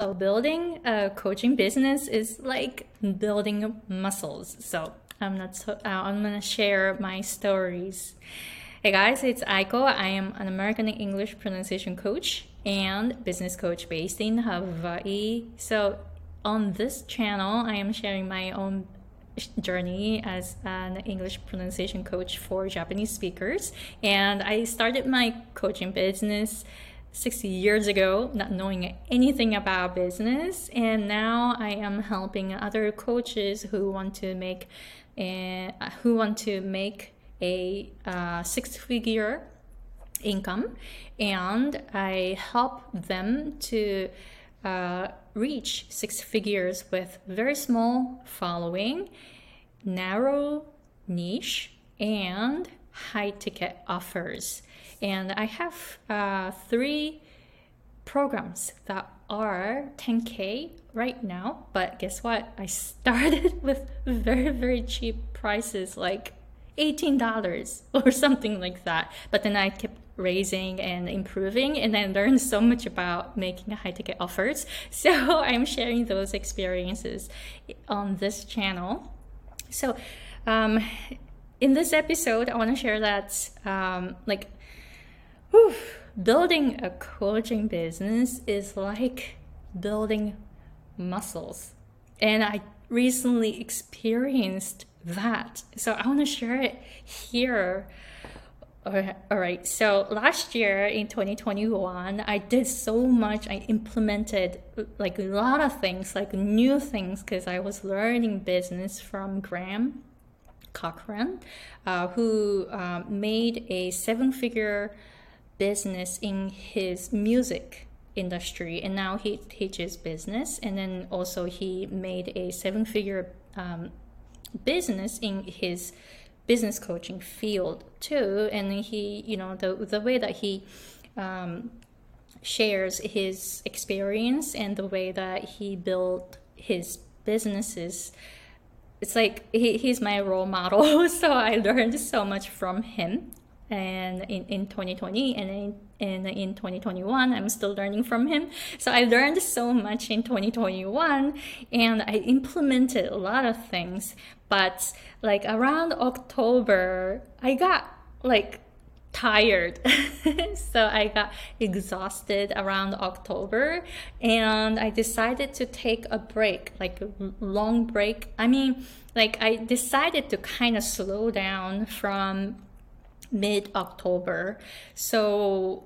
So building a coaching business is like building muscles. So I'm not so, uh, I'm gonna share my stories. Hey guys, it's Aiko. I am an American English pronunciation coach and business coach based in Hawaii. So on this channel, I am sharing my own journey as an English pronunciation coach for Japanese speakers. And I started my coaching business six years ago, not knowing anything about business. And now I am helping other coaches who want to make a, who want to make a uh, six figure income and I help them to uh, reach six figures with very small following, narrow niche, and high ticket offers. And I have uh, three programs that are 10k right now but guess what? I started with very very cheap prices like $18 or something like that. But then i kept raising and improving and then learned so much about making high ticket offers. So i'm sharing those experiences on this channel. So um, in this episode i want to share that um, like whew, building a coaching business is like building muscles and i recently experienced that so i want to share it here all right. So last year in 2021, I did so much. I implemented like a lot of things, like new things, because I was learning business from Graham Cochrane, uh, who uh, made a seven figure business in his music industry. And now he teaches business. And then also he made a seven figure um, business in his business coaching field too and he you know the the way that he um, shares his experience and the way that he built his businesses it's like he, he's my role model so i learned so much from him. And in, in 2020 and in, in, in 2021 i'm still learning from him. So i learned so much in 2021 and i implemented a lot of things. But like around october i got like tired so i got exhausted around october and i decided to take a break like a long break i mean like i decided to kind of slow down from mid October. So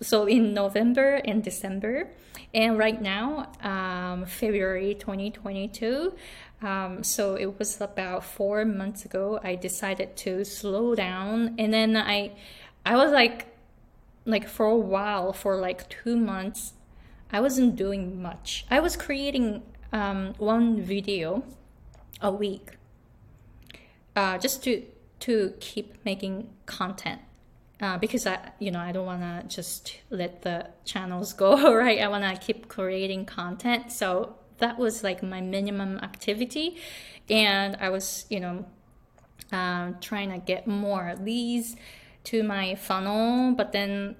so in November and December, and right now um, February 2022. Um, so it was about four months ago. I decided to slow down, and then I, I was like, like for a while, for like two months, I wasn't doing much. I was creating um, one video a week, uh, just to to keep making content uh, because I, you know, I don't want to just let the channels go, right? I want to keep creating content. So that was like my minimum activity, and I was, you know, um, trying to get more leads to my funnel, but then.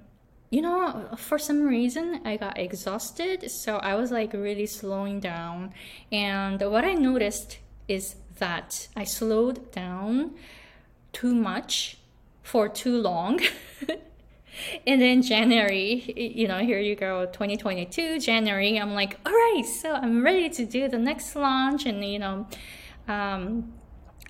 You know, for some reason, I got exhausted, so I was like really slowing down. And what I noticed is that I slowed down too much for too long. and then January, you know, here you go, 2022, January, I'm like, all right, so I'm ready to do the next launch. And, you know, um,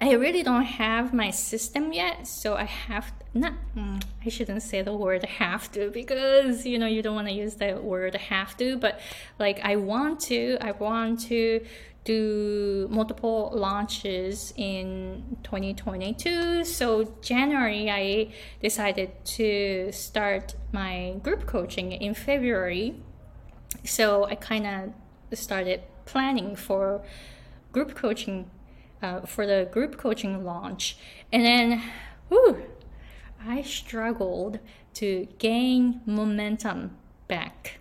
I really don't have my system yet, so I have not. Mm, I shouldn't say the word have to because you know you don't want to use the word have to, but like I want to. I want to do multiple launches in 2022. So January, I decided to start my group coaching in February. So I kind of started planning for group coaching uh, for the group coaching launch, and then, whew, I struggled to gain momentum back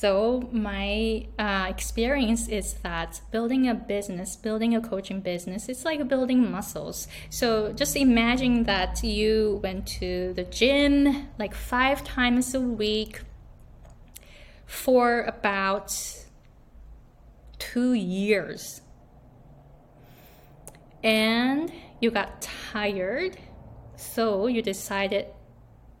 so my uh, experience is that building a business building a coaching business it's like building muscles so just imagine that you went to the gym like five times a week for about two years. And you got tired, so you decided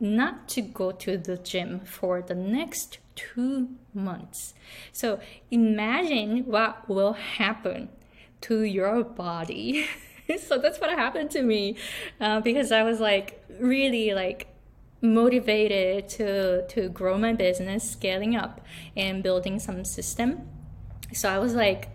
not to go to the gym for the next two months. So imagine what will happen to your body. so that's what happened to me uh, because I was like really like motivated to to grow my business, scaling up and building some system. So I was like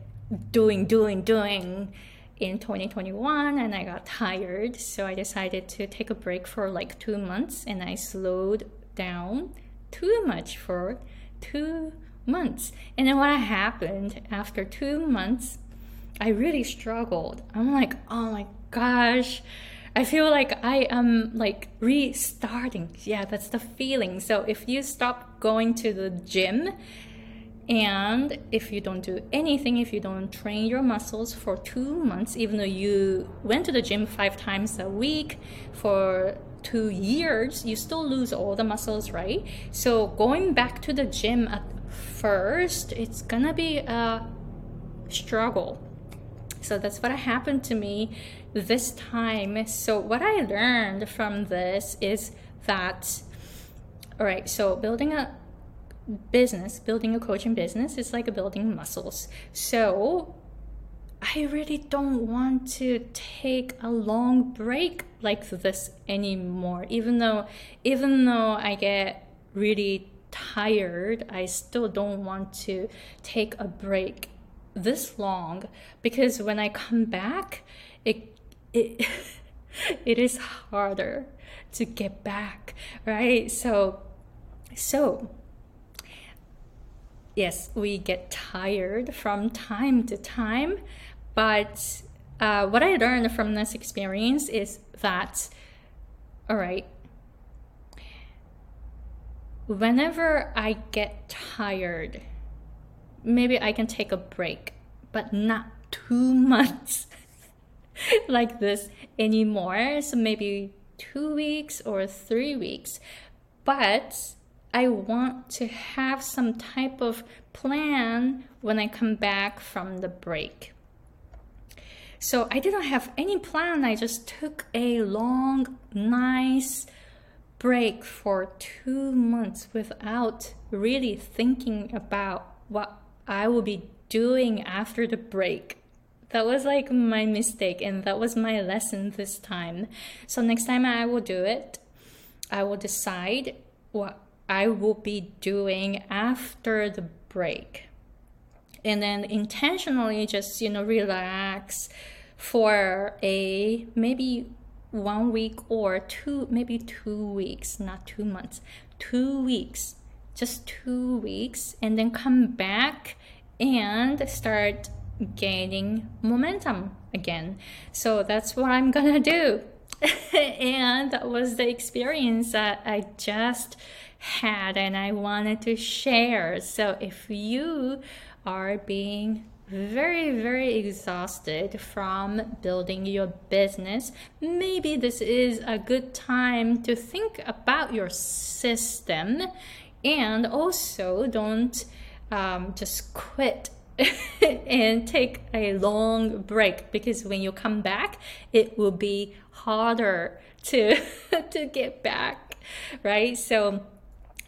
doing, doing, doing in 2021 and I got tired. So I decided to take a break for like two months and I slowed down too much for two months. And then what happened after two months, I really struggled. I'm like, oh my gosh. I feel like I am like restarting. Yeah, that's the feeling. So if you stop going to the gym and if you don't do anything, if you don't train your muscles for two months, even though you went to the gym five times a week for two years, you still lose all the muscles, right? So going back to the gym at first, it's gonna be a struggle. So that's what happened to me this time. So what I learned from this is that, all right, so building a business, building a coaching business is like building muscles. So I really don't want to take a long break like this anymore. Even though even though I get really tired, I still don't want to take a break this long because when I come back, it it it is harder to get back, right? So so yes, we get tired from time to time but uh, what I learned from this experience is that, all right, whenever I get tired, maybe I can take a break, but not two months like this anymore. So maybe two weeks or three weeks. But I want to have some type of plan when I come back from the break. So I didn't have any plan. I just took a long, nice break for two months without really thinking about what I will be doing after the break. That was like my mistake, and that was my lesson this time. So, next time I will do it, I will decide what I will be doing after the break and then intentionally just you know relax for a maybe one week or two maybe two weeks not two months two weeks just two weeks and then come back and start gaining momentum again. So that's what i'm gonna do. And that was the experience that i just had and i wanted to share. So if you are being very, very exhausted from building your business, maybe this is a good time to think about your system and also don't um, just quit and take a long break because when you come back, it will be harder to to get back, right? So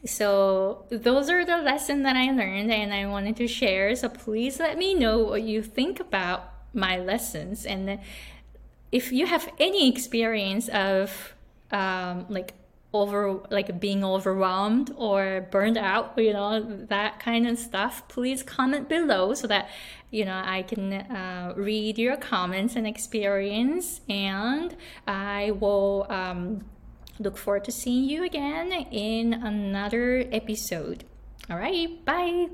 so those are the lessons that I learned and I wanted to share. So please let me know what you think about my lessons and if you have any experience of um, like over like being overwhelmed or burned out you know that kind of stuff please comment below so that you know i can uh, read your comments and experience and i will um, Look forward to seeing you again in another episode. All right, bye.